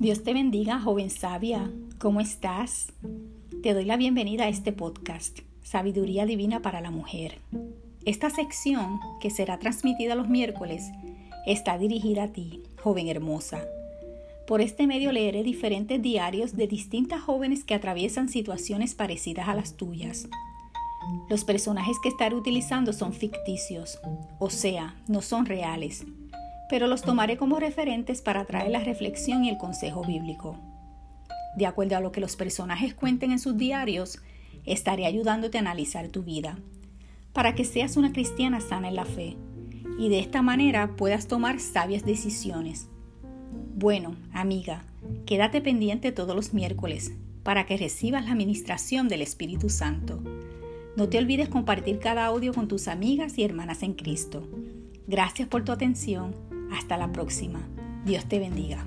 Dios te bendiga, joven sabia. ¿Cómo estás? Te doy la bienvenida a este podcast, Sabiduría Divina para la Mujer. Esta sección, que será transmitida los miércoles, está dirigida a ti, joven hermosa. Por este medio leeré diferentes diarios de distintas jóvenes que atraviesan situaciones parecidas a las tuyas. Los personajes que estaré utilizando son ficticios, o sea, no son reales pero los tomaré como referentes para traer la reflexión y el consejo bíblico. De acuerdo a lo que los personajes cuenten en sus diarios, estaré ayudándote a analizar tu vida, para que seas una cristiana sana en la fe y de esta manera puedas tomar sabias decisiones. Bueno, amiga, quédate pendiente todos los miércoles para que recibas la administración del Espíritu Santo. No te olvides compartir cada audio con tus amigas y hermanas en Cristo. Gracias por tu atención hasta la próxima. Dios te bendiga.